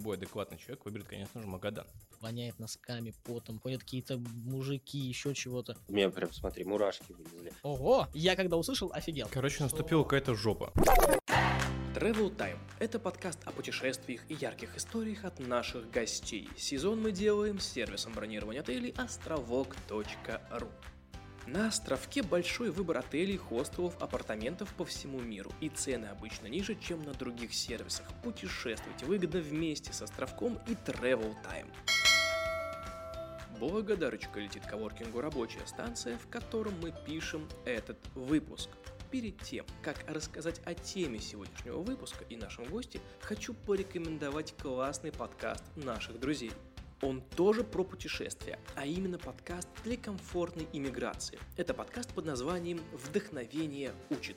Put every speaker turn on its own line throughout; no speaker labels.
любой адекватный человек выберет, конечно же, Магадан.
Воняет носками, потом, ходят какие-то мужики, еще чего-то.
У меня прям, смотри, мурашки вылезли.
Ого! Я когда услышал, офигел.
Короче, наступила какая-то жопа.
Travel Time – это подкаст о путешествиях и ярких историях от наших гостей. Сезон мы делаем с сервисом бронирования отелей островок.ру. На островке большой выбор отелей, хостелов, апартаментов по всему миру, и цены обычно ниже, чем на других сервисах. Путешествуйте выгодно вместе с островком и Travel Time. Благодарочка летит коворкингу рабочая станция, в котором мы пишем этот выпуск. Перед тем, как рассказать о теме сегодняшнего выпуска и нашем госте, хочу порекомендовать классный подкаст наших друзей – он тоже про путешествия, а именно подкаст для комфортной иммиграции. Это подкаст под названием «Вдохновение учит».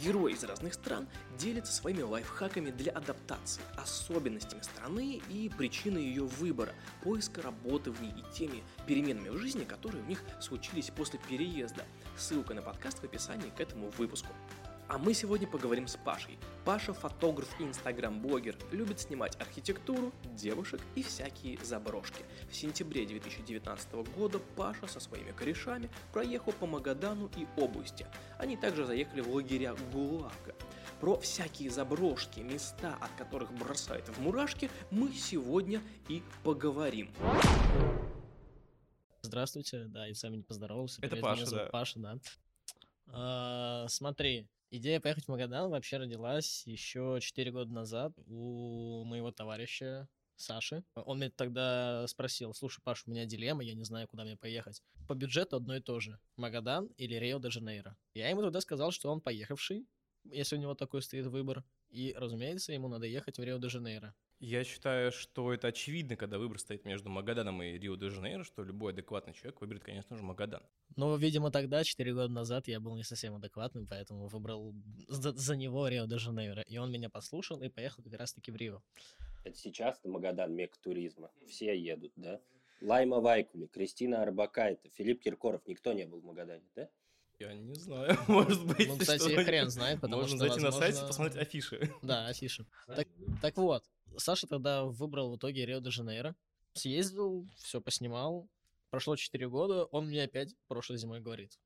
Герои из разных стран делятся своими лайфхаками для адаптации, особенностями страны и причиной ее выбора, поиска работы в ней и теми переменами в жизни, которые у них случились после переезда. Ссылка на подкаст в описании к этому выпуску. А мы сегодня поговорим с Пашей. Паша фотограф и инстаграм-блогер, любит снимать архитектуру, девушек и всякие заброшки. В сентябре 2019 года Паша со своими корешами проехал по Магадану и области. Они также заехали в лагеря ГУЛАГа. Про всякие заброшки, места, от которых бросает в мурашки, мы сегодня и поговорим.
Здравствуйте, да, и с вами не поздоровался.
Это
Привет,
Паша,
меня зовут
да.
Паша, да. А, смотри, идея поехать в Магадан вообще родилась еще 4 года назад у моего товарища Саши. Он меня тогда спросил, слушай, Паш, у меня дилемма, я не знаю, куда мне поехать. По бюджету одно и то же. Магадан или Рио-де-Жанейро. Я ему тогда сказал, что он поехавший, если у него такой стоит выбор. И, разумеется, ему надо ехать в Рио-де-Жанейро.
Я считаю, что это очевидно, когда выбор стоит между Магаданом и Рио-де-Жанейро, что любой адекватный человек выберет, конечно же, Магадан.
Но, видимо, тогда, 4 года назад, я был не совсем адекватным, поэтому выбрал за, за него Рио-де-Жанейро. И он меня послушал и поехал как раз-таки в Рио.
Это сейчас Магадан, мек туризма. Все едут, да? Лайма Вайкули, Кристина Арбакайте, Филипп Киркоров. Никто не был в Магадане, да?
Я не знаю, может быть.
Ну, кстати,
что-нибудь.
хрен знает, потому
Можно
что,
зайти на сайт и
возможно-
посмотреть афиши.
Да, афиши. Так, так вот, Саша тогда выбрал в итоге Рио-де-Жанейро. Съездил, все поснимал. Прошло 4 года, он мне опять прошлой зимой говорит.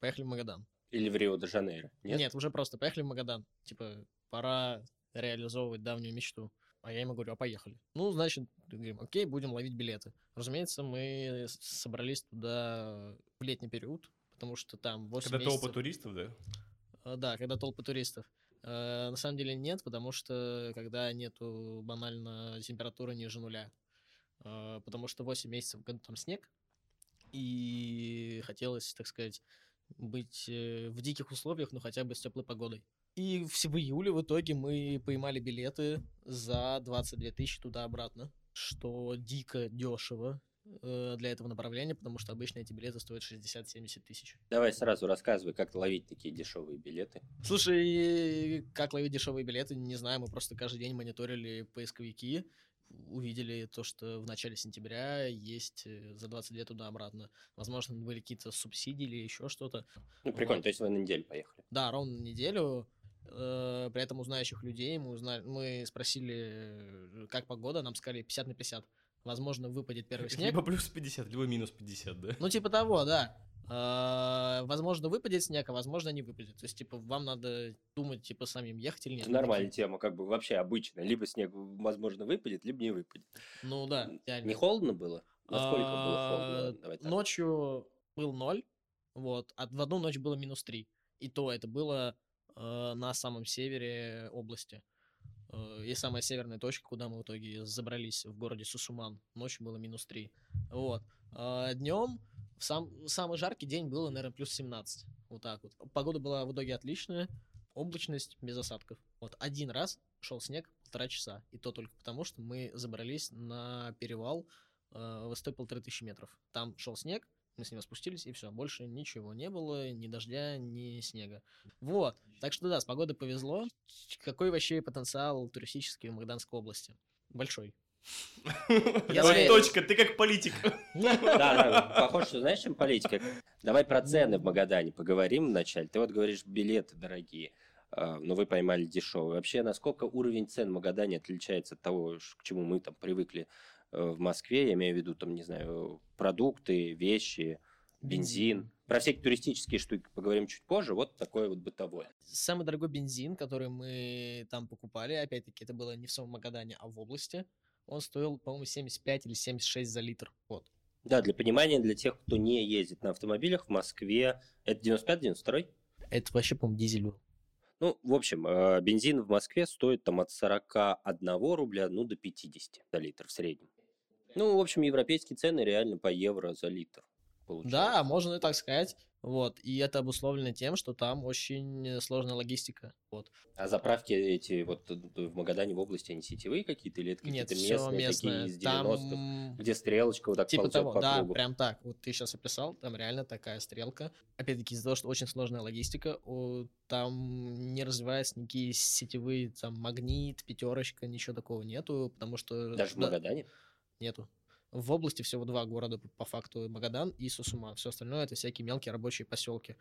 Поехали в Магадан.
Или в Рио-де-Жанейро? Нет?
Нет? уже просто поехали в Магадан. Типа, пора реализовывать давнюю мечту. А я ему говорю, а поехали. Ну, значит, говорим, окей, будем ловить билеты. Разумеется, мы собрались туда в летний период, потому что там 8
Когда
месяцев...
толпа туристов, да?
Э, Да, когда толпы туристов. Э, На самом деле нет, потому что когда нету банально температуры ниже нуля. Э, Потому что 8 месяцев в году там снег, и хотелось, так сказать, быть э, в диких условиях, но хотя бы с теплой погодой. И в, в июле в итоге мы поймали билеты за 22 тысячи туда-обратно, что дико дешево для этого направления, потому что обычно эти билеты стоят 60-70 тысяч.
Давай сразу рассказывай, как ловить такие дешевые билеты.
Слушай, как ловить дешевые билеты, не знаю, мы просто каждый день мониторили поисковики, увидели то, что в начале сентября есть э, за 22 туда-обратно. Возможно, были какие-то субсидии или еще что-то.
Ну, прикольно,
Вот.
то есть вы на неделю поехали.
Да, ровно на неделю. Э, При этом у знающих людей мы, узнали, мы спросили, э, как погода, нам сказали 50 на 50. Возможно, выпадет первый снег.
Либо плюс 50, либо минус 50, да?
Ну, типа того, да. Э, Возможно, выпадет снег, а возможно, не выпадет. То есть, типа, вам надо думать, типа, самим ехать или нет.
Это нормальная тема, как бы вообще обычно. Либо снег, возможно, выпадет, либо не выпадет.
Ну да, реально.
Не холодно было? Насколько было
А,
холодно?
Ночью был ноль, вот, а в одну ночь было минус три. И то это было э, на самом севере области. Э, и самая северная точка, куда мы в итоге забрались, в городе Сусуман. Ночью было минус три. Вот. днем в сам, самый жаркий день было, наверное, плюс 17. Вот так вот. Погода была в итоге отличная. Облачность без осадков. Вот один раз шел снег полтора часа. И то только потому, что мы забрались на перевал э, высотой полторы тысячи метров. Там шел снег, мы с него спустились, и все. Больше ничего не было, ни дождя, ни снега. Вот. Так что да, с погодой повезло. Какой вообще потенциал туристический в Магаданской области? Большой.
Точка, ты как политик.
Да, да, похоже, что знаешь, чем политика? Давай про цены в Магадане поговорим вначале. Ты вот говоришь, билеты дорогие. а, но вы поймали дешевый. Вообще, насколько уровень цен в Магадане отличается от того, к чему мы там привыкли в Москве? Я имею в виду, там, не знаю, продукты, вещи, бензин. Про всякие туристические штуки поговорим чуть позже. Вот такое вот бытовое.
Самый дорогой бензин, который мы там покупали, опять-таки, это было не в самом Магадане, а в области, он стоил, по-моему, 75 или 76 за литр. Вот.
Да, для понимания, для тех, кто не ездит на автомобилях, в Москве это 95-92?
Это вообще, по-моему, дизель был.
Ну, в общем, э, бензин в Москве стоит там от 41 рубля, ну, до 50 за литр в среднем. Ну, в общем, европейские цены реально по евро за литр.
Да,
получается.
можно и так сказать. Вот. И это обусловлено тем, что там очень сложная логистика. Вот.
А заправки эти вот в Магадане в области, они сетевые какие-то или это
Нет,
какие-то
все
местные,
местное.
такие из 90-х,
Там
где стрелочка вот так
Типа
ползет
того,
по
да,
кругу?
прям так. Вот ты сейчас описал, там реально такая стрелка. Опять-таки из-за того, что очень сложная логистика, там не развиваются никакие сетевые, там, магнит, пятерочка, ничего такого нету, потому что...
Даже в
да,
Магадане?
Нету. В области всего два города, по- факту, Магадан и Сусума. Все остальное это всякие мелкие рабочие поселки,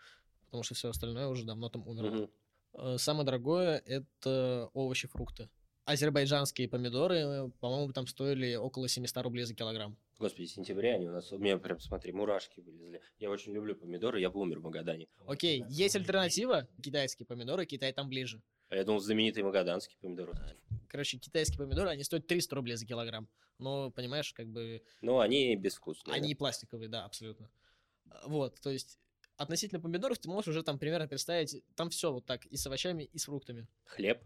потому что все остальное уже давно там умерло. Э, Самое дорогое это овощи, фрукты. Азербайджанские помидоры, по-моему, там стоили около 700 рублей за килограмм.
Господи, в сентябре они у нас... У меня прям, смотри, мурашки вылезли. Я очень люблю помидоры, я бы умер в Магадане.
Окей, есть альтернатива. Китайские помидоры, Китай там ближе.
А я думал, знаменитые магаданские помидоры.
Короче, китайские помидоры, они стоят 300 рублей за килограмм. Но, понимаешь, как бы
Ну, они безвкусные.
они пластиковые, да, абсолютно. Вот, то есть относительно помидоров ты можешь уже там примерно представить, там все вот так, и с овощами, и с фруктами.
Хлеб.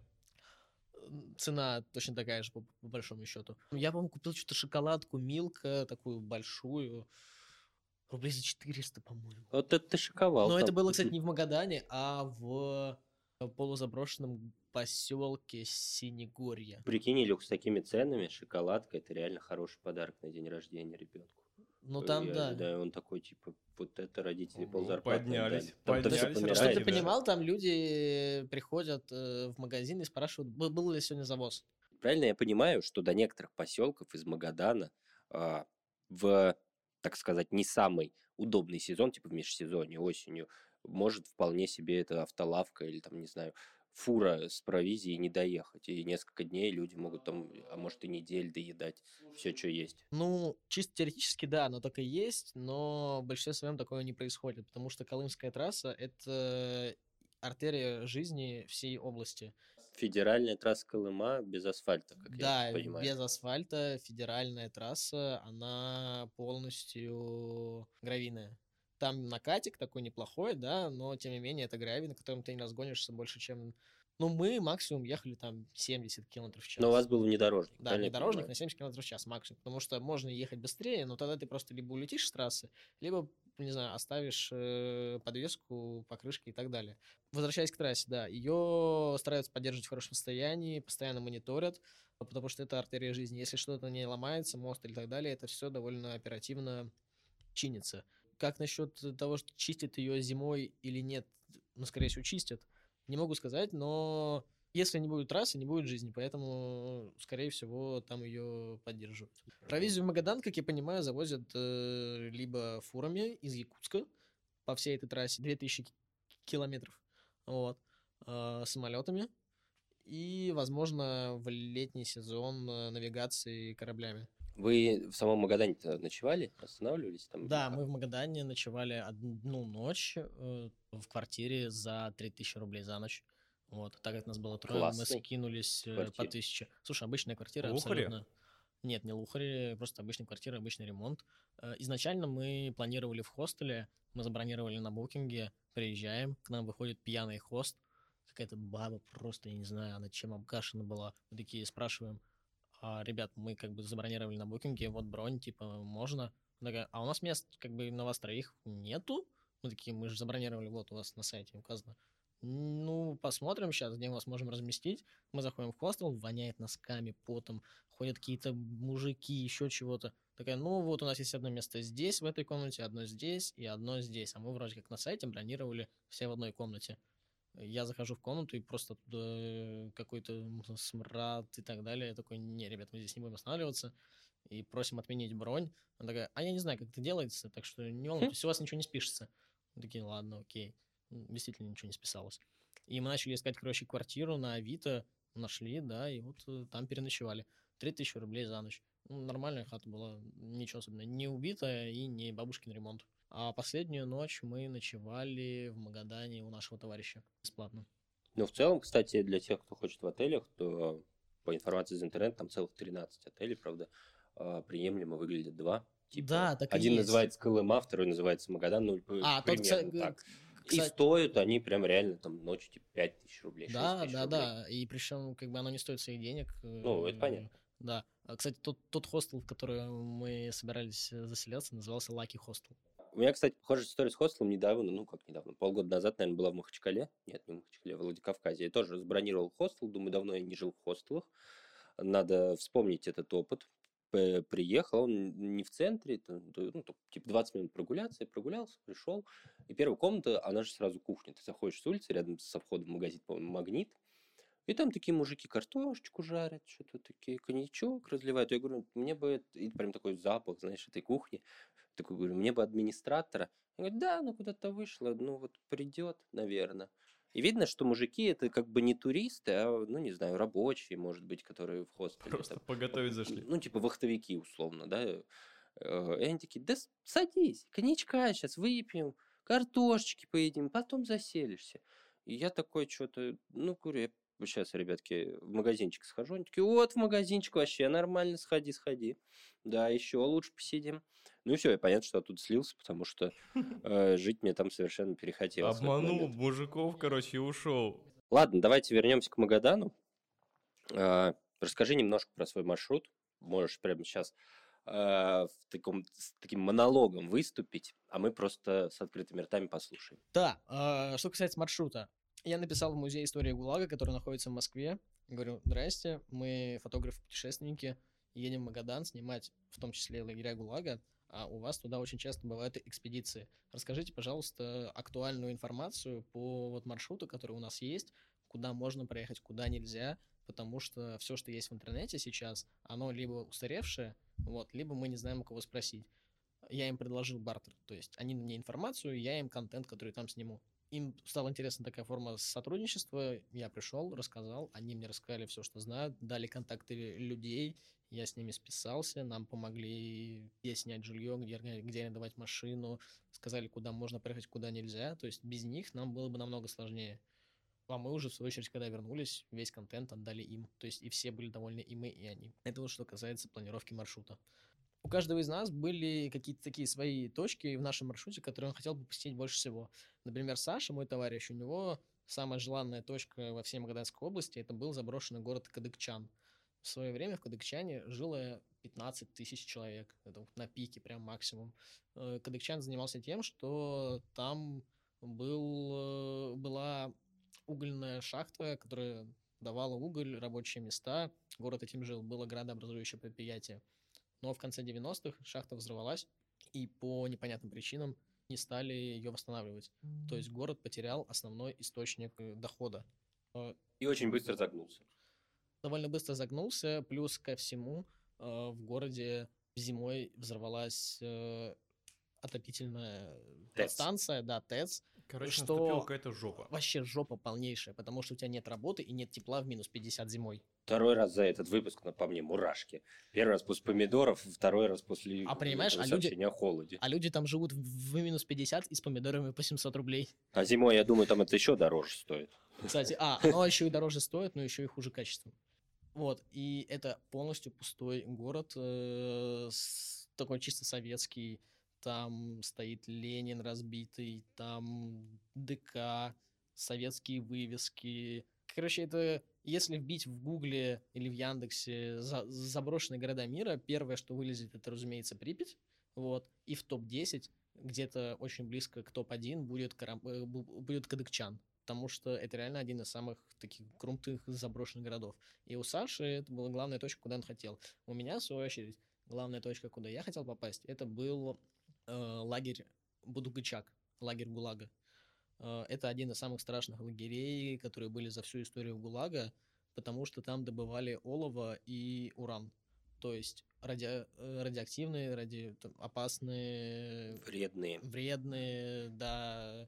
Цена точно такая же, по, по большому счету. Я, по-моему, купил что-то шоколадку Милка, такую большую, рублей за 400, по-моему.
Вот это ты шиковал.
Но это
там.
было, кстати, не в Магадане, а в полузаброшенном поселке Синегорье.
Прикинь, Илюх, с такими ценами шоколадка это реально хороший подарок на день рождения ребенку.
Ну там, да.
Да, он такой, типа, вот это родители
Ого,
ползарплаты
поднялись,
отдали. Там-то всё
поднялись.
Чтобы ты понимал, там люди приходят э, в магазин и спрашивают, «Был- был ли сегодня завоз.
Правильно я понимаю, что до некоторых поселков из Магадана а, в, так сказать, не самый удобный сезон, типа в межсезонье, осенью, может вполне себе эта автолавка или там, не знаю, фура с провизией не доехать. И несколько дней люди могут там, а может и недель доедать все, что есть.
Ну, чисто теоретически, да, оно так и есть, но в большинстве своем такое не происходит, потому что Колымская трасса — это артерия жизни всей области.
Федеральная трасса Колыма без асфальта, как
да,
я понимаю.
без асфальта федеральная трасса, она полностью гравийная. Там накатик такой неплохой, да, но тем не менее это гравий, на котором ты не разгонишься больше, чем... Ну, мы максимум ехали там 70 км в час.
Но у вас был внедорожник.
Да, внедорожник на 70 км в час максимум, потому что можно ехать быстрее, но тогда ты просто либо улетишь с трассы, либо, не знаю, оставишь э, подвеску, покрышки и так далее. Возвращаясь к трассе, да, ее стараются поддерживать в хорошем состоянии, постоянно мониторят, потому что это артерия жизни. Если что-то не ломается, мост или так далее, это все довольно оперативно чинится. Как насчет того, что чистят ее зимой или нет? Ну, скорее всего, чистят. Не могу сказать, но если не будет трассы, не будет жизни, поэтому, скорее всего, там ее поддерживают. Провизию в Магадан, как я понимаю, завозят э, либо фурами из Якутска по всей этой трассе, 2000 ки- километров, вот, э, самолетами и, возможно, в летний сезон э, навигации кораблями.
Вы в самом Магадане ночевали? Останавливались там?
Да, мы в Магадане ночевали одну ночь э, в квартире за 3000 рублей за ночь. Вот, так как нас было трое, мы
Классной
скинулись э, по. 1000. Слушай, обычная квартира
Лухаре?
абсолютно... Нет, не лухари, просто обычная квартира, обычный ремонт. Э, Изначально мы планировали в хостеле, мы забронировали на букинге, приезжаем, к нам выходит пьяный хост, какая-то баба просто, я не знаю, она чем обкашена была. Мы такие спрашиваем, ребят, мы как бы забронировали на букинге, вот бронь, типа, можно? Она такая, а у нас мест как бы на вас троих нету? Мы такие, мы же забронировали, вот у вас на сайте указано. Ну, посмотрим сейчас, где мы вас можем разместить. Мы заходим в хостел, воняет носками, потом, ходят какие-то мужики, еще чего-то. Такая, ну вот у нас есть одно место здесь, в этой комнате, одно здесь и одно здесь. А мы вроде как на сайте бронировали все в одной комнате. Я захожу в комнату и просто оттуда какой-то смрад и так далее. Я такой, не, ребят, мы здесь не будем останавливаться. И просим отменить бронь. Она такая, а я не знаю, как это делается, так что не волнуйтесь, у вас ничего не спишется. Мы такие, ладно, окей. Действительно ничего не списалось. И мы начали искать, короче, квартиру на Авито, нашли, да, и вот э, там переночевали. 3000 рублей за ночь. Ну, нормальная хата была, ничего особенного. Не убитая и не бабушкин ремонт. А последнюю ночь мы ночевали в Магадане у нашего товарища бесплатно.
Ну, в целом, кстати, для тех, кто хочет в отелях, то по информации из интернета там целых 13 отелей, правда, а, приемлемо выглядят два. Типа,
Да, так и
один
есть.
называется КЛМА, второй называется Магадан, ну,
А, тот,
примерно
кстати,
так. И
кстати,
стоят они прям реально там ночью типа 5 тысяч рублей, 6
Да, да,
рублей.
да. И причем, как бы оно не стоит своих денег.
Ну, это
э,
понятно.
Да. А, Кстати, тот, тот хостел, в который мы собирались э, заселяться, назывался Lucky Hostel.
У меня, кстати, похожая история с хостелом недавно, ну как недавно, полгода назад, наверное, была в Махачкале. Нет, не в Махачкале, а в Владикавказе. Я тоже забронировал хостел, думаю, давно я не жил в хостелах. Надо вспомнить этот опыт. Приехал, он не в центре, ну, типа 20 минут прогуляться, я прогулялся, пришел. И первая комната, она же сразу кухня. Ты заходишь с улицы, рядом со входом в магазин, по-моему, «Магнит», и там такие мужики картошечку жарят, что-то такие, коньячок разливают. Я говорю, мне бы, и прям такой запах, знаешь, этой кухни. Такой говорю, мне бы администратора. Он говорит, да, ну куда-то вышла, ну вот придет, наверное. И видно, что мужики это как бы не туристы, а, ну, не знаю, рабочие, может быть, которые в хостеле.
Просто
там,
поготовить зашли.
Ну, типа вахтовики, условно, да. Э, И они такие, да садись, коньячка сейчас выпьем, картошечки поедим, потом заселишься. И я такой что-то, ну, говорю, я сейчас, ребятки, в магазинчик схожу. Они такие, вот в магазинчик вообще нормально, сходи, сходи. Да, еще лучше посидим. Ну и все, и понятно, что оттуда слился, потому что э, жить мне там совершенно перехотелось.
Обманул мужиков, короче, и ушел.
Ладно, давайте вернемся к Магадану. А, Расскажи немножко про свой маршрут. Можешь прямо сейчас в таком, с таким монологом выступить, а мы просто с открытыми ртами послушаем.
Да, а, что касается маршрута. Я написал в музей истории ГУЛАГа, который находится в Москве. Говорю, здрасте, мы фотографы-путешественники, едем в Магадан снимать, в том числе лагеря ГУЛАГа, а у вас туда очень часто бывают экспедиции. Расскажите, пожалуйста, актуальную информацию по вот маршруту, который у нас есть, куда можно проехать, куда нельзя, потому что все, что есть в интернете сейчас, оно либо устаревшее, вот, либо мы не знаем, у кого спросить. Я им предложил бартер, то есть они мне информацию, я им контент, который там сниму. Им стала интересна такая форма сотрудничества, я пришел, рассказал, они мне рассказали все, что знают, дали контакты людей, я с ними списался, нам помогли, где снять жилье, где, где арендовать машину, сказали, куда можно проехать, куда нельзя, то есть без них нам было бы намного сложнее. А мы уже, в свою очередь, когда вернулись, весь контент отдали им. То есть и все были довольны, и мы, и они. Это вот что касается планировки маршрута. У каждого из нас были какие-то такие свои точки в нашем маршруте, которые он хотел бы посетить больше всего. Например, Саша, мой товарищ, у него самая желанная точка во всей Магаданской области, это был заброшенный город Кадыкчан. В свое время в Кадыкчане жило 15 тысяч человек. Это вот на пике, прям максимум. Э, Кадыкчан занимался тем, что там был, э, была угольная шахта, которая давала уголь, рабочие места. Город этим жил, было градообразующее предприятие. Но в конце 90-х шахта взорвалась, и по непонятным причинам не стали ее восстанавливать. То есть город потерял основной источник э, дохода.
И очень быстро загнулся.
Довольно быстро загнулся, плюс ко всему э, в городе зимой взорвалась э, отопительная
ТЭЦ.
станция, да, ТЭЦ.
Короче,
Что-
наступила какая-то жопа.
Вообще жопа полнейшая, потому что у тебя нет работы и нет тепла в минус 50 зимой.
Второй раз за этот выпуск, на по мне, мурашки. Первый раз после помидоров, второй раз после
А понимаешь, а люди-
о холоде.
А люди там живут в в минус 50 и с помидорами по 700 рублей.
А зимой, я думаю, там это еще дороже стоит.
Кстати, а, оно еще и дороже стоит, но еще и хуже качеством. Вот, и это полностью пустой город, э, с- такой чисто советский. Там стоит Ленин разбитый, там ДК, советские вывески. Короче, это если вбить в Гугле или в Яндексе за- заброшенные города мира, первое, что вылезет, это, разумеется, Припять. Вот. И в топ-10, где-то очень близко к топ-1, будет, Карам- э, бу- будет Кадыкчан потому что это реально один из самых таких крутых заброшенных городов. И у Саши это была главная точка, куда он хотел. У меня, в свою очередь, главная точка, куда я хотел попасть, это был э, лагерь Будугачак, лагерь ГУЛАГа. Э, это один из самых страшных лагерей, которые были за всю историю ГУЛАГа, потому что там добывали олово и уран. То есть ради, э, радиоактивные, ради, там, опасные
Вредные.
вредные, да,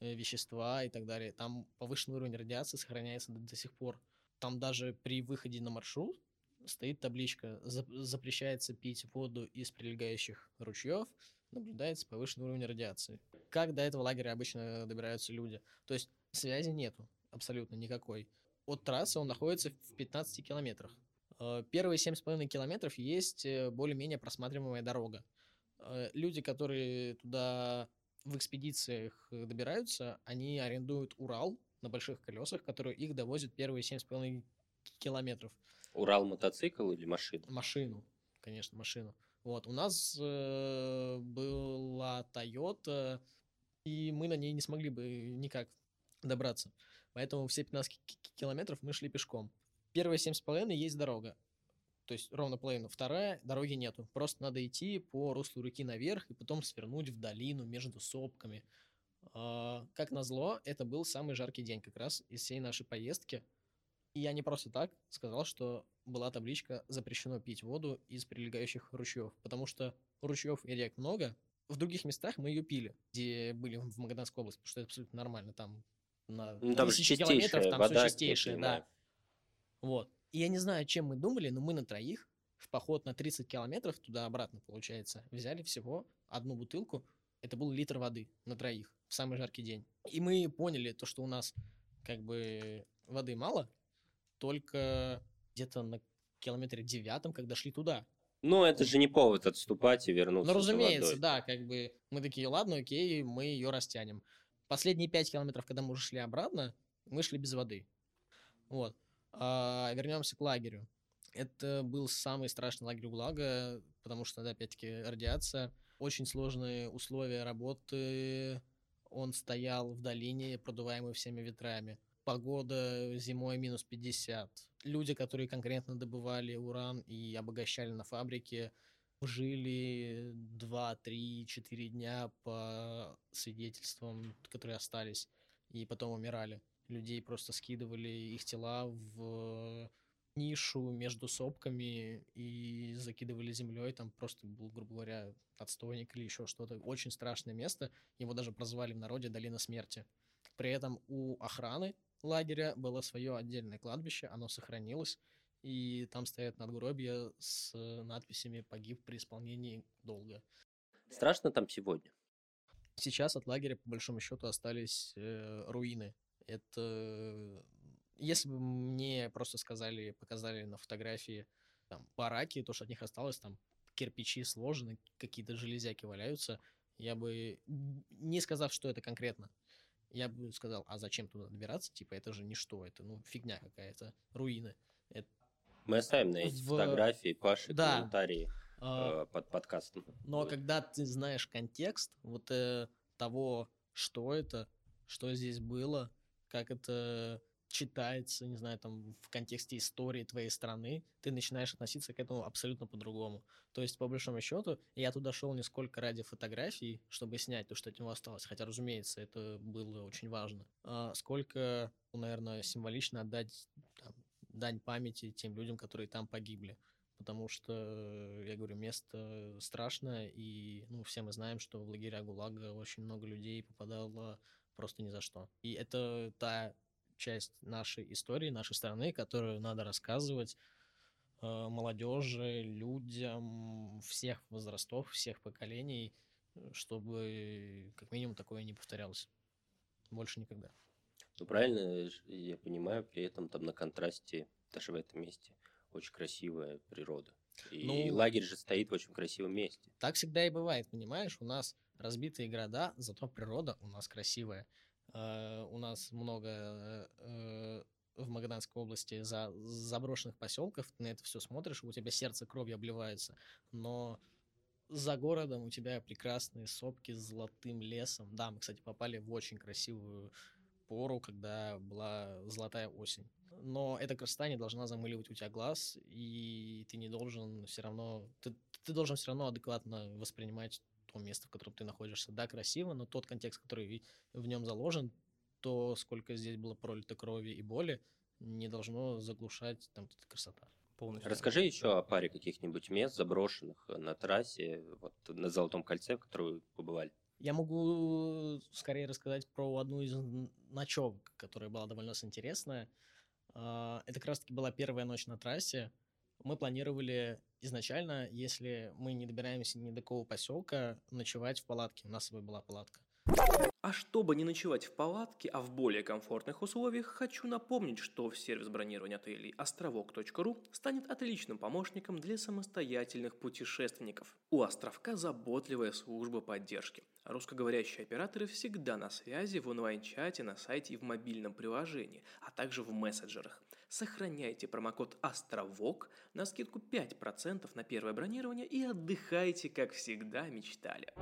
э, вещества и так далее. Там повышенный уровень радиации сохраняется до, до сих пор. Там даже при выходе на маршрут стоит табличка «Запрещается пить воду из прилегающих ручьев, наблюдается повышенный уровень радиации». Как до этого лагеря обычно добираются люди? То есть связи нету абсолютно никакой. От трассы он находится в 15 километрах. Э, первые 7,5 километров есть э, более-менее просматриваемая дорога. Э, люди, которые туда в экспедициях добираются, они арендуют Урал на больших колесах, которые их довозят первые 7,5 километров.
Урал мотоцикл или машину?
Машину, конечно, машину. Вот, у нас э, была Toyota, и мы на ней не смогли бы никак добраться. Поэтому все 15 километров мы шли пешком. Первые 7,5 есть дорога. То есть ровно половину. Вторая дороги нету. Просто надо идти по руслу реки наверх и потом свернуть в долину между сопками. А, как назло, это был самый жаркий день как раз из всей нашей поездки. И я не просто так сказал, что была табличка «Запрещено пить воду из прилегающих ручьев», потому что ручьев и рек много. В других местах мы ее пили, где были в Магаданской области, потому что это абсолютно нормально. Там на
ну, там
тысячи километров там вода, все чистейшее, да. Вот. И я не знаю, чем мы думали, но мы на троих в поход на 30 километров туда-обратно, получается, взяли всего одну бутылку. Это был литр воды на троих в самый жаркий день. И мы поняли то, что у нас как бы воды мало, только где-то на километре девятом, когда шли туда.
Ну, это же не повод отступать и вернуться.
Ну, разумеется, да, как бы мы такие, ладно, окей, мы ее растянем. Последние пять километров, когда мы уже шли обратно, мы шли без воды. Вот. А, вернемся к лагерю. Это был самый страшный лагерь ГУЛАГа, потому что, да, опять-таки, радиация, очень сложные условия работы, он стоял в долине, продуваемый всеми ветрами погода зимой минус 50. Люди, которые конкретно добывали уран и обогащали на фабрике, жили 2, 3, 4 дня по свидетельствам, которые остались, и потом умирали. Людей просто скидывали их тела в нишу между сопками и закидывали землей. Там просто был, грубо говоря, отстойник или еще что-то. Очень страшное место. Его даже прозвали в народе Долина смерти. При этом у охраны лагеря было свое отдельное кладбище, оно сохранилось, и там стоят надгробия с надписями «Погиб при исполнении долга».
Страшно там сегодня?
Сейчас от лагеря, по большому счету, остались э, руины. Это... Если бы мне просто сказали, показали на фотографии там, бараки, то, что от них осталось, там кирпичи сложены, какие-то железяки валяются, я бы, не сказав, что это конкретно, я бы сказал, а зачем туда добираться? Типа, это же ничто, это, ну, фигня какая-то, руины. Это...
Мы оставим на эти в... фотографии Паши да. комментарии а... э, под подкастом.
Но когда ты знаешь контекст вот э, того, что это, что здесь было, как это читается, не знаю, там, в контексте истории твоей страны, ты начинаешь относиться к этому абсолютно по-другому. То есть, по большому счету, я туда шел не сколько ради фотографий, чтобы снять то, что от него осталось, хотя, разумеется, это было очень важно, а сколько, ну, наверное, символично отдать там, дань памяти тем людям, которые там погибли. Потому что, я говорю, место страшное, и ну, все мы знаем, что в лагеря ГУЛАГа очень много людей попадало просто ни за что. И это та часть нашей истории, нашей страны, которую надо рассказывать э, молодежи, людям всех возрастов, всех поколений, чтобы как минимум такое не повторялось. Больше никогда.
Ну, правильно я понимаю, при этом там на контрасте, даже в этом месте, очень красивая природа. И ну, лагерь же стоит в очень красивом месте.
Так всегда и бывает, понимаешь? У нас разбитые города, зато природа у нас красивая. Э, у нас много э, в Магаданской области за заброшенных поселков, ты на это все смотришь, у тебя сердце кровью обливается, но за городом у тебя прекрасные сопки с золотым лесом. Да, мы, кстати, попали в очень красивую пору, когда была золотая осень. Но эта красота не должна замыливать у тебя глаз, и ты не должен все равно... Ты, ты должен все равно адекватно воспринимать то место, в котором ты находишься. Да, красиво, но тот контекст, который в нем заложен, то, сколько здесь было пролито крови и боли, не должно заглушать там красота.
Полностью. Расскажи еще о паре каких-нибудь мест, заброшенных на трассе, вот на Золотом кольце, в которой вы побывали.
Я могу скорее рассказать про одну из ночевок, которая была довольно интересная. А, Это как раз-таки была первая ночь на трассе. Мы планировали изначально, если мы не добираемся ни до какого поселка, ночевать в палатке. У нас с собой была палатка.
А чтобы не ночевать в палатке, а в более комфортных условиях, хочу напомнить, что в сервис бронирования отелей островок.ру станет отличным помощником для самостоятельных путешественников. У островка заботливая служба поддержки. Русскоговорящие операторы всегда на связи в онлайн-чате, на сайте и в мобильном приложении, а также в мессенджерах. Сохраняйте промокод «Островок» на скидку 5% на первое бронирование и отдыхайте, как всегда мечтали.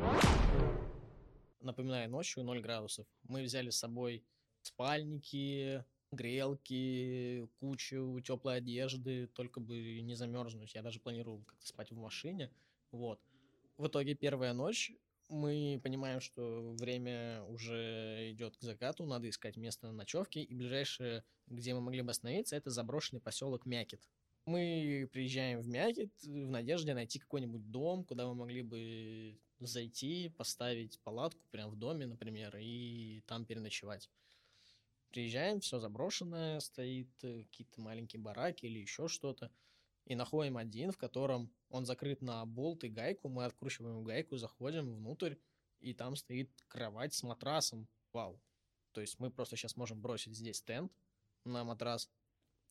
Напоминаю, ночью 0 градусов. Мы взяли с собой спальники, грелки, кучу теплой одежды, только бы не замерзнуть. Я даже планировал как-то спать в машине. Вот. В итоге первая ночь. Мы понимаем, что время уже идет к закату, надо искать место на ночевке. И ближайшее, где мы могли бы остановиться, это заброшенный поселок Мякет. Мы приезжаем в Мякет в надежде найти какой-нибудь дом, куда мы могли бы зайти, поставить палатку прямо в доме, например, и там переночевать. Приезжаем, все заброшенное, стоит э, какие-то маленькие бараки или еще что-то. И находим один, в котором он закрыт на болт и гайку. Мы откручиваем гайку, заходим внутрь, и там стоит кровать с матрасом. Вау. То есть мы просто сейчас можем бросить здесь тент на матрас,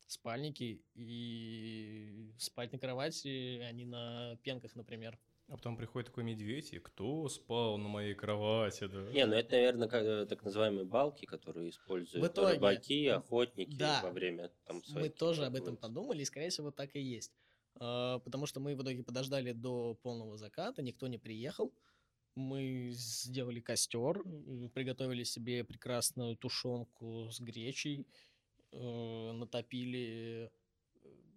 спальники и спать на кровати, а не на пенках, например.
А потом приходит такой медведь, и кто спал на моей кровати, да?
Не, ну это, наверное, как, э, так называемые балки, которые используют
В итоге-
рыбаки, охотники
Да.
во время там
Мы
своих
тоже об этом подумали, и, скорее всего, так и есть. А, Потому что мы в итоге подождали до полного заката, никто не приехал. Мы сделали костер, приготовили себе прекрасную тушенку с гречей, э, натопили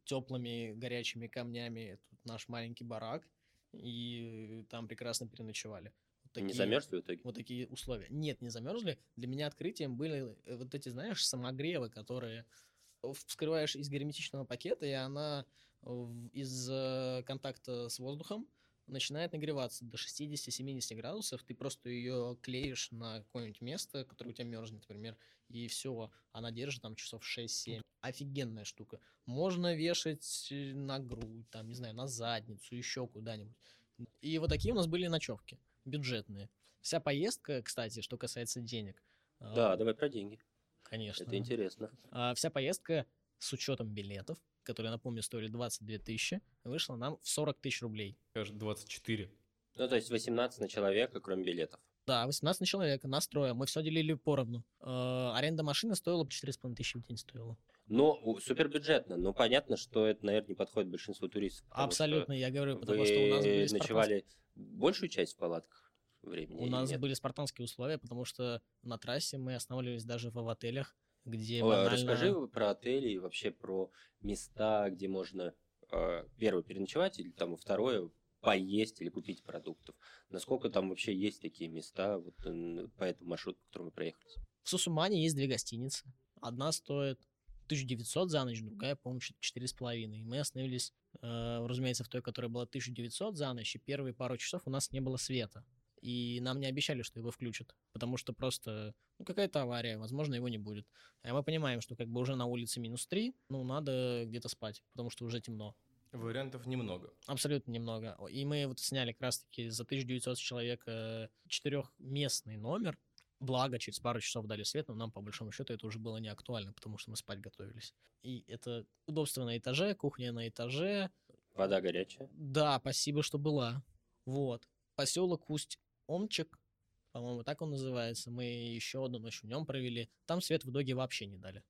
теплыми горячими камнями этот наш маленький барак, и там прекрасно переночевали. Вот
Не
такие-
замерзли в итоге?
вот такие условия. Нет, не замерзли. Для меня открытием были э, вот эти, знаешь, самогревы, которые вскрываешь из герметичного пакета, и она из э, контакта с воздухом начинает нагреваться до 60-70 градусов. Ты просто ее клеишь на какое-нибудь место, которое у тебя мерзнет, например, и все, она держит там часов 6-7. Офигенная штука. Можно вешать э, на грудь, там, не знаю, на задницу, еще куда-нибудь. И вот такие у нас были ночевки бюджетные. Вся поездка, кстати, что касается денег.
Да, давай про деньги.
конечно.
Это интересно.
А, Вся поездка с учетом билетов, которые, напомню, стоили 22 тысячи, вышла нам в 40 тысяч рублей.
Скажет 24.
Ну, то есть 18 на человека, кроме билетов.
Да, 18 на человека, нас трое, мы все делили поровну. А, Аренда машины стоила бы 4,5 тысячи в день стоила.
Но супербюджетно. Но понятно, что это, наверное, не подходит большинству туристов.
Абсолютно, я говорю, потому что у нас были
ночевали большую часть в палатках времени?
У нас
нет?
были спартанские условия, потому что на трассе мы останавливались даже в отелях, где
Ой,
банально-
Расскажи про отели и вообще про места, где можно э, первое переночевать или там второе поесть или купить продуктов. Насколько там вообще есть такие места вот по этому маршруту, по которому мы проехались?
В Сусумане есть две гостиницы. Одна стоит 1900 за ночь, другая, по-моему, чет- 4,5. И мы остановились, э, разумеется, в той, которая была 1900 за ночь, и первые пару часов у нас не было света. И нам не обещали, что его включат, потому что просто, ну, какая-то авария, возможно, его не будет. А мы понимаем, что как бы уже на улице минус 3, ну, надо где-то спать, потому что уже темно.
Вариантов немного.
Абсолютно немного. И мы вот сняли как раз-таки за 1900 человек э, четырехместный номер. Благо, через пару часов дали свет, но нам, по большому счету, это уже было не актуально, потому что мы спать готовились. И это удобство на этаже, кухня на этаже.
Вода горячая.
Да, спасибо, что была. Вот. Поселок Усть-Омчик, по-моему, так он называется. Мы еще одну ночь в нем провели. Там свет в итоге вообще не дали.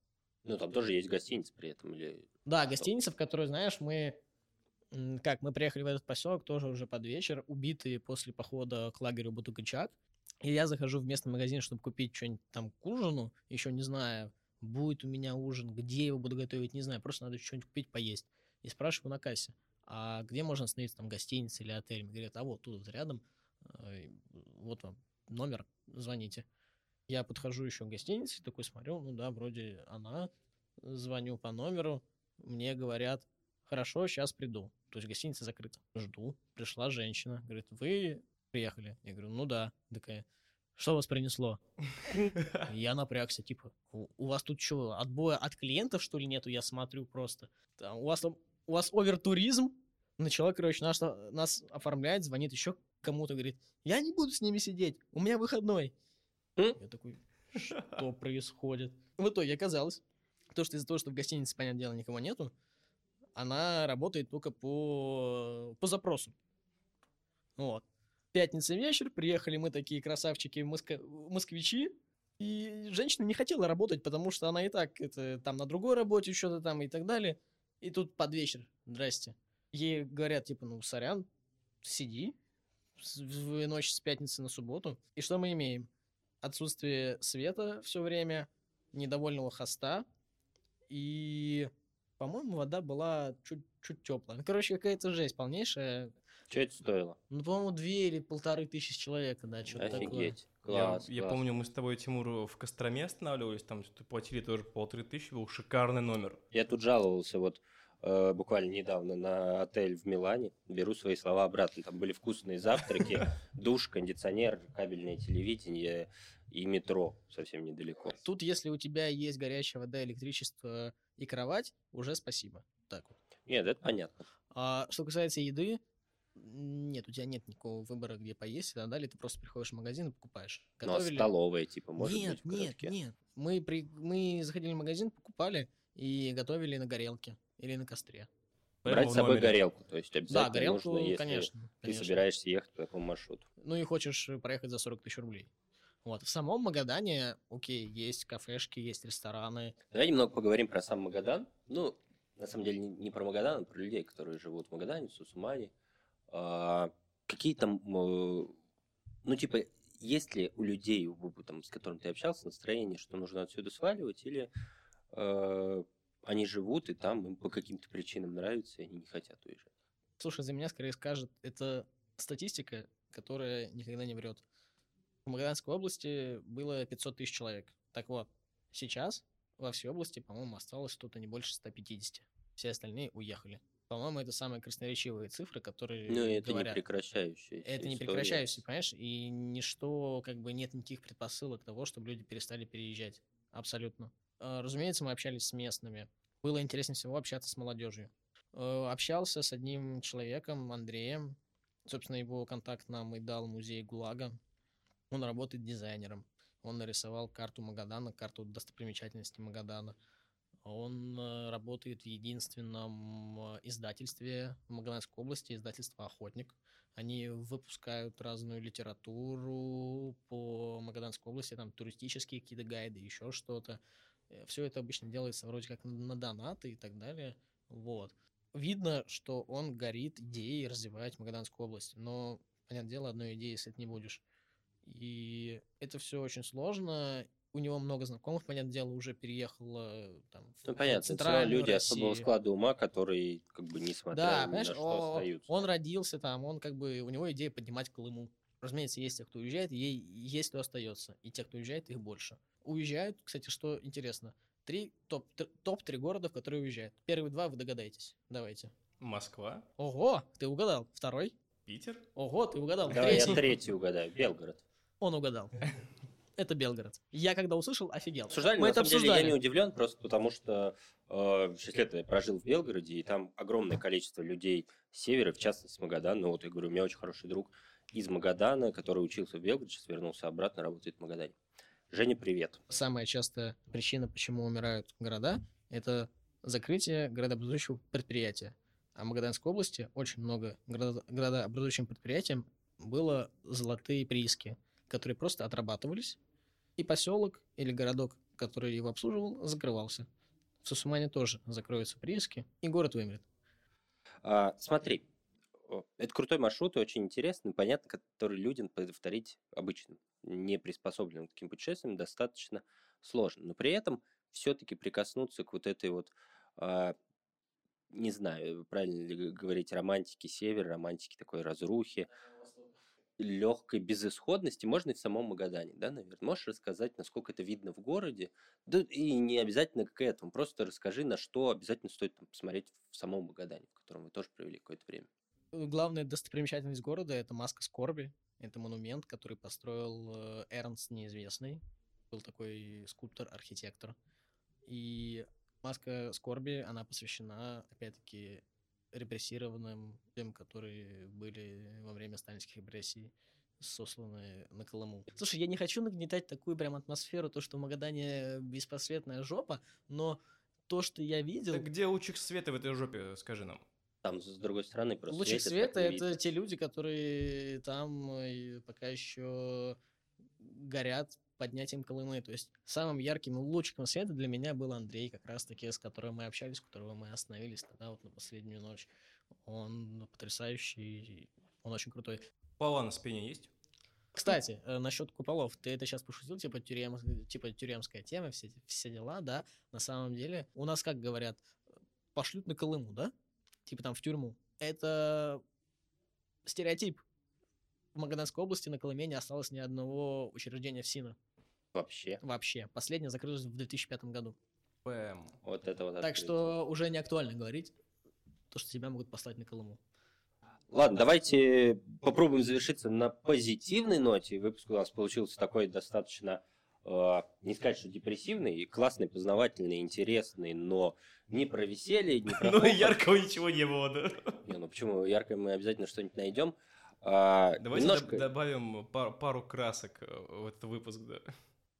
Ну, там тоже есть гостиница при этом. Или...
Да, гостиница, в которой, знаешь, мы... Как, мы приехали в этот поселок тоже уже под вечер, убитые после похода к лагерю Бутукачак. И я захожу в местный магазин, чтобы купить что-нибудь там к ужину, еще не знаю, будет у меня ужин, где его буду готовить, не знаю, просто надо что-нибудь купить, поесть. И спрашиваю на кассе, а где можно остановиться, там, гостиница или отель? Мне говорят, а вот тут вот рядом, э, вот вам номер, звоните. Я подхожу еще к гостинице, такой смотрю, ну да, вроде она, звоню по номеру, мне говорят, хорошо, сейчас приду. То есть гостиница закрыта. Жду. Пришла женщина. Говорит, вы приехали. Я говорю, ну да. Такая, что вас принесло? Я напрягся, типа, у, вас тут что, отбоя от клиентов, что ли, нету? Я смотрю просто. Там, у вас там, у вас овертуризм? Начала, короче, нас, нас оформляет, звонит еще кому-то, говорит, я не буду с ними сидеть, у меня выходной. Я такой, что происходит? В итоге оказалось, то, что из-за того, что в гостинице, понятное дело, никого нету, она работает только по, по запросу. Вот. Пятница вечер, приехали мы такие красавчики моска- москвичи, и женщина не хотела работать, потому что она и так это, там на другой работе что-то там и так далее. И тут под вечер, здрасте. Ей говорят, типа, ну, сорян, сиди в ночь с пятницы на субботу. И что мы имеем? Отсутствие света все время, недовольного хоста, и, по-моему, вода была чуть-чуть теплая. Ну, короче, какая-то жесть полнейшая.
Что это стоило?
Ну, по-моему, две или полторы тысячи человек, да, что-то такое.
Офигеть.
Я,
Класс,
я
класс.
помню, мы с тобой, Тимур, в Костроме останавливались, там что-то платили тоже полторы тысячи, был шикарный номер.
Я тут жаловался вот э, буквально недавно на отель в Милане. Беру свои слова обратно. Там были вкусные завтраки, душ, кондиционер, кабельное телевидение и метро совсем недалеко.
Тут, если у тебя есть горячая вода, электричество и кровать, уже спасибо. Так вот.
Нет, это понятно.
А что касается еды, нет, у тебя нет никакого выбора, где поесть и так далее. Ты просто приходишь в магазин и покупаешь.
Ну, а столовая, типа, может
нет,
быть,
нет,
городке?
нет. Мы, при... мы заходили в магазин, покупали и готовили на горелке или на костре.
Прямо
Брать с собой
номере.
горелку, то есть
Да,
обязательно
горелку,
нужно, если
конечно.
ты
конечно.
собираешься ехать по такому маршруту.
Ну и хочешь проехать за 40 тысяч рублей. Вот. В самом Магадане, окей, есть кафешки, есть рестораны.
Давай немного поговорим про сам Магадан. Ну, на самом деле, не, не про Магадан, а про людей, которые живут в Магадане, в Сусумане. А, какие там, э, ну, типа, есть ли у людей, там, с которым ты общался, настроение, что нужно отсюда сваливать, или э, они живут, и там им по каким-то причинам нравится, и они не хотят уезжать?
Слушай, за меня скорее скажет, это статистика, которая никогда не врет. В Магаданской области было 500 тысяч человек. Так вот, сейчас во всей области, по-моему, осталось что-то не больше 150. Все остальные уехали. По-моему, это самые красноречивые цифры, которые
Ну, это не
говорят.
прекращающаяся
Это не
история.
прекращающийся, понимаешь? И ничто, как бы, нет никаких предпосылок того, чтобы люди перестали переезжать. Абсолютно. Э, Разумеется, мы общались с местными. Было интереснее всего общаться с молодежью. Э, Общался с одним человеком, Андреем. Собственно, его контакт нам и дал музей ГУЛАГа. Он работает дизайнером. Он нарисовал карту Магадана, карту достопримечательностей Магадана. Он э, работает в единственном э, издательстве в Магаданской области, издательство «Охотник». Они выпускают разную литературу по Магаданской области, там туристические какие-то гайды, еще что-то. Все это обычно делается вроде как на донаты и так далее. Вот. Видно, что он горит идеей развивать Магаданскую область, но, понятное дело, одной идеи если не будешь. И это все очень сложно. У него много знакомых, понятное дело, уже переехало там, в
Ну,
в
понятно, все равно
центральную
люди особого
Россию.
склада ума, которые, как бы, несмотря
Да,
ни на что,
о-
остаются.
он родился там, он как бы, у него идея поднимать Колыму. Разумеется, есть те, кто уезжает, и е- есть кто остается. И те, кто уезжает, их больше. Уезжают, кстати, что интересно, три топ, т- топ-3 города, в которые уезжают. Первые два вы догадаетесь. Давайте.
Москва,
Ого, ты угадал. Второй.
Питер.
Ого, ты угадал.
Давай
Третий.
я третий угадаю. Белгород.
Он угадал. Это Белгород. Я когда услышал, офигел.
Обсуждали,
Мы
на
это
самом деле, я
обсуждали.
не удивлен, просто потому что э, 6 лет я прожил в Белгороде, и там огромное количество людей с севера, в частности, с Магадана. Ну, вот я говорю, у меня очень хороший друг из Магадана, который учился в Белгороде, сейчас вернулся обратно, работает в Магадане. Женя, привет.
Самая частая причина, почему умирают города, это закрытие городообразующего предприятия. А в Магаданской области очень много городообразующим предприятиям было золотые прииски, которые просто отрабатывались, и поселок или городок, который его обслуживал, закрывался. В Сусумане тоже закроются прииски, и город вымрет.
А, смотри, это крутой маршрут и очень интересный, понятно, который людям повторить обычным, не приспособленным таким путешествиям, достаточно сложно. Но при этом все-таки прикоснуться к вот этой вот, а, не знаю, правильно ли говорить, романтике севера, романтике такой разрухи, легкой безысходности можно и в самом Магадане, да, наверное. Можешь рассказать, насколько это видно в городе? Да и не обязательно к этому, просто расскажи, на что обязательно стоит там посмотреть в самом Магадане, в котором вы тоже провели какое-то время.
Главная достопримечательность города – это маска скорби. Это монумент, который построил э, Эрнст Неизвестный. Был такой скульптор-архитектор. И маска скорби, она посвящена, опять-таки, репрессированным тем, которые были во время сталинских репрессий сосланы на Колыму. Слушай, я не хочу нагнетать такую прям атмосферу, то, что в Магадане беспросветная жопа, но то, что я видел...
Так где лучик света в этой жопе, скажи нам?
Там, с другой стороны, просто
Лучик света это
видно.
те люди, которые там э, пока еще горят поднятием Колымы. То есть самым ярким лучиком света для меня был Андрей, как раз таки, с которым мы общались, у которого мы остановились тогда вот на последнюю ночь. Он потрясающий, он очень крутой.
Пала на спине есть?
Кстати, э, насчет куполов, ты это сейчас пошутил, типа, тюрем, типа тюремская тема, все, все дела, да? На самом деле, у нас, как говорят, пошлют на Колыму, да? Типа там в тюрьму. Это стереотип. В Магаданской области на Колыме не осталось ни одного учреждения ФСИНа
Вообще.
вообще. Последнее закрылось в 2005 году.
ПМ.
Вот это вот
Так
открытие.
что уже не актуально говорить, то, что тебя могут послать на Колыму.
Ладно, давайте попробуем завершиться на позитивной ноте. Выпуск у нас получился такой достаточно, э, не сказать, что депрессивный, и классный, познавательный, интересный, но не про веселье, не про
Ну и яркого ничего не было, да?
Не, ну почему? Ярко мы обязательно что-нибудь найдем. А,
Давайте
немножко,
добавим пар- пару красок э, в этот выпуск, да.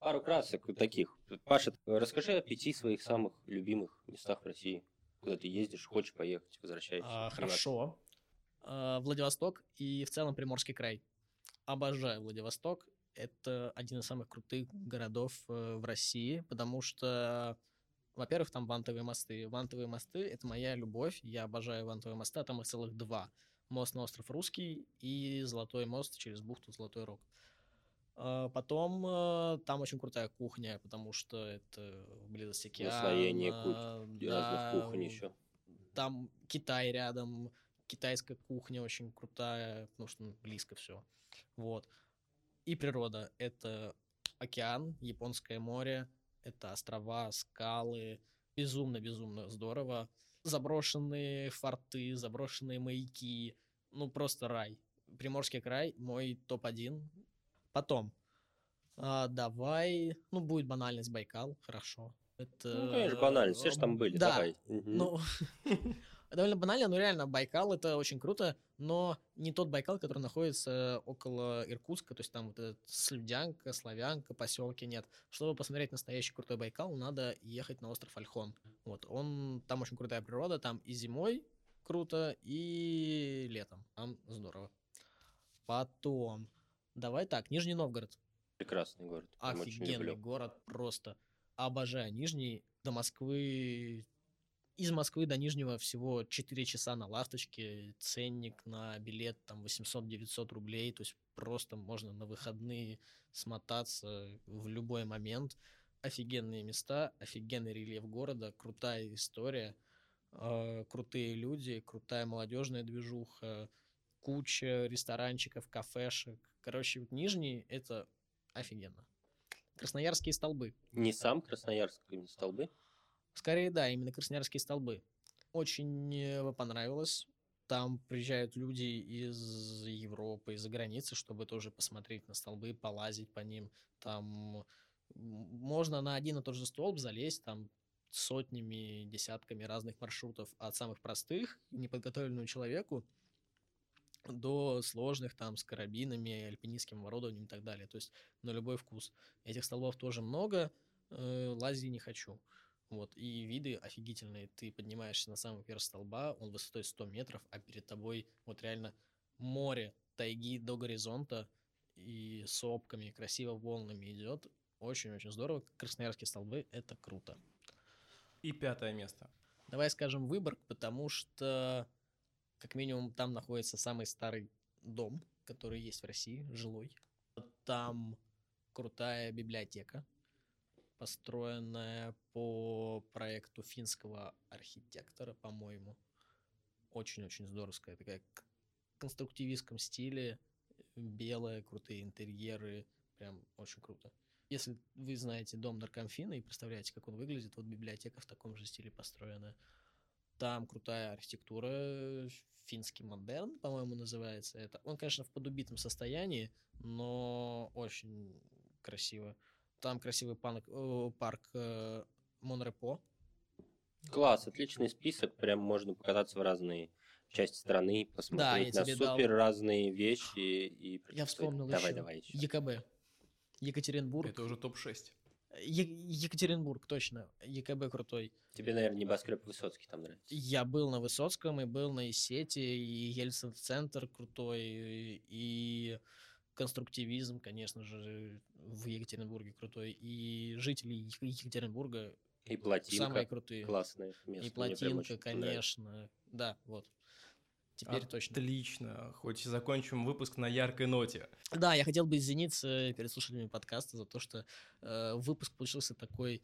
Пару красок таких. Паша, расскажи о пяти своих самых любимых местах в России, куда ты ездишь, хочешь поехать, возвращаешься.
А, хорошо. А, Владивосток и в целом Приморский край. Обожаю Владивосток. Это один из самых крутых городов э, в России, потому что, во-первых, там вантовые мосты. Вантовые мосты — это моя любовь. Я обожаю вантовые мосты, а там их целых два. Мост на остров Русский и Золотой мост через бухту Золотой Рог. А, Потом э, там очень крутая кухня, потому что это в близости океана.
Наслоение куч- И
да,
разных кухонь еще.
там Китай рядом, китайская кухня очень крутая, потому что ну, близко все. Вот. И природа. Это океан, Японское море, это острова, скалы. Безумно-безумно здорово. Заброшенные форты, заброшенные маяки. Ну, просто рай. Приморский край мой топ-1. Потом. а, давай, ну, будет банальность Байкал, хорошо. Это...
Ну, конечно, банально, все же там были,
Да,
давай.
Ну, довольно банально, но реально Байкал это очень круто, но не тот Байкал, который находится около Иркутска, то есть там вот этот Слюдянка, Славянка, поселки нет. Чтобы посмотреть настоящий крутой Байкал, надо ехать на остров Альхон. Вот, он, там очень крутая природа, там и зимой круто, и летом, там здорово. Потом, давай так, Нижний Новгород.
Прекрасный город.
Офигенный город просто. Обожаю Нижний. До Москвы... Из Москвы до Нижнего всего 4 часа на ласточке. Ценник на билет там 800-900 рублей. То есть просто можно на выходные смотаться в любой момент. Офигенные места, офигенный рельеф города, крутая история, э, крутые люди, крутая молодежная движуха, куча ресторанчиков, кафешек. Короче, вот Нижний — это офигенно. Красноярские столбы.
Не сам Красноярск, именно столбы.
Скорее, да, именно Красноярские столбы. Очень понравилось. Там приезжают люди из Европы, из-за границы, чтобы тоже посмотреть на столбы, полазить по ним. Там можно на один и тот же столб залезть, там сотнями, десятками разных маршрутов от самых простых, неподготовленному человеку, до сложных там с карабинами, альпинистским оборудованием и так далее. То есть на любой вкус. Этих столбов тоже много, э, лазить не хочу. Вот, и виды офигительные. Ты поднимаешься на самый верх столба, он высотой 100 метров, а перед тобой вот реально море тайги до горизонта и сопками, красиво волнами идет. Очень-очень здорово. Красноярские столбы — это круто.
И пятое место.
Давай скажем Выборг, потому что как минимум там находится самый старый дом, который есть в России, жилой. Там крутая библиотека, построенная по проекту финского архитектора, по-моему. Очень-очень здоровская, такая в конструктивистском стиле, белая, крутые интерьеры, прям очень круто. Если вы знаете дом наркомфина и представляете, как он выглядит, вот библиотека в таком же стиле построена. Там крутая архитектура, финский модерн, по-моему, называется это. Он, конечно, в подубитом состоянии, но очень красиво. Там красивый панк, э, парк э, Монрепо.
Класс, отличный список. Прям можно покататься в разные части страны, посмотреть
я
на супер
дал.
разные вещи и
Я вспомнил
Давай,
еще.
давай еще.
ЕКБ. Екатеринбург.
Это уже топ-6.
Е- Екатеринбург, точно. ЕКБ крутой.
Тебе, наверное, небоскреб Высоцкий там нравится.
Я был на Высоцком, и был на Исете, и Ельцин-центр крутой, и, конструктивизм, конечно же, в Екатеринбурге крутой, и жители Ек- Екатеринбурга
И плотинка.
самые крутые.
Классное место.
И плотинка, конечно. Да, вот. Теперь точно.
Отлично. Хоть и закончим выпуск на яркой ноте.
Да, я хотел бы извиниться перед слушателями подкаста за то, что э, выпуск получился такой,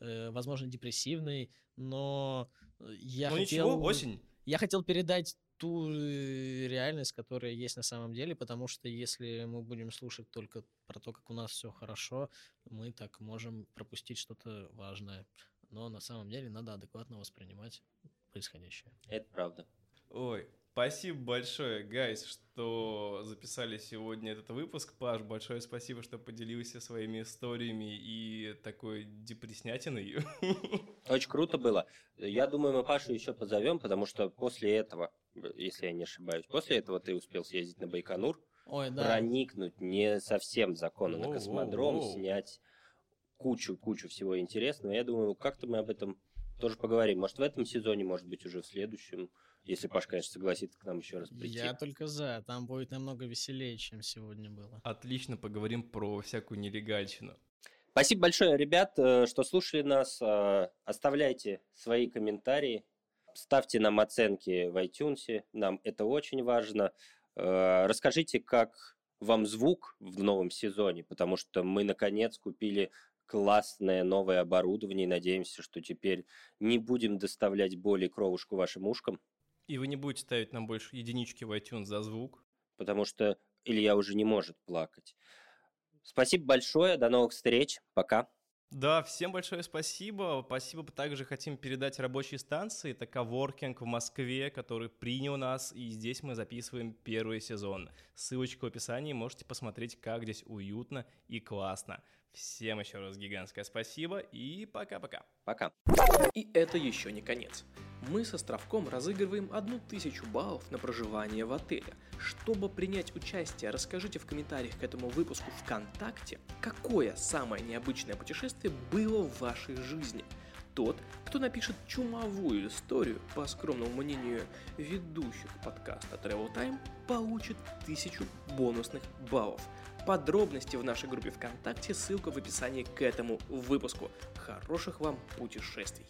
э, возможно, депрессивный, но э, я
ну
хотел...
ничего, осень.
Я хотел передать ту э, реальность, которая есть на самом деле, потому что если мы будем слушать только про то, как у нас все хорошо, мы так можем пропустить что-то важное. Но на самом деле надо адекватно воспринимать происходящее.
Это правда.
Ой, спасибо большое, гайс, что записали сегодня этот выпуск. Паш, большое спасибо, что поделился своими историями и такой депресснятиной.
Очень круто было. Я думаю, мы Пашу еще позовем, потому что после этого, если я не ошибаюсь, после этого ты успел съездить на Байконур,
Ой, да.
проникнуть не совсем законно на космодром,
воу, воу.
снять кучу-кучу всего интересного. Я думаю, как-то мы об этом тоже поговорим. Может, в этом сезоне, может быть, уже в следующем, если Паш, конечно, согласится к нам еще раз прийти.
Я только за. Там будет намного веселее, чем сегодня было.
Отлично, поговорим про всякую нелегальщину.
Спасибо большое, ребят, э, что слушали нас. Э, Оставляйте свои комментарии, ставьте нам оценки в iTunes, нам это очень важно. Э, Расскажите, как вам звук в новом сезоне, потому что мы, наконец, купили классное новое оборудование и надеемся, что теперь не будем доставлять боли и кровушку вашим ушкам,
И вы не будете ставить нам больше единички в iTunes за звук.
потому что Илья уже не может плакать. Спасибо большое, до новых встреч, пока.
Да, всем большое спасибо. Спасибо также хотим передать рабочей станции. Это коворкинг в Москве, который принял нас, и здесь мы записываем первый сезон. Ссылочка в описании, можете посмотреть, как здесь уютно и классно. Всем еще раз гигантское спасибо и пока-пока.
Пока.
И это еще не конец. Мы с Островком разыгрываем одну тысячу баллов на проживание в отеле. Чтобы принять участие, расскажите в комментариях к этому выпуску ВКонтакте, какое самое необычное путешествие было в вашей жизни. Тот, кто напишет чумовую историю, по скромному мнению ведущих подкаста Travel Time, получит тысячу бонусных баллов. Подробности в нашей группе ВКонтакте, ссылка в описании к этому выпуску. Хороших вам путешествий!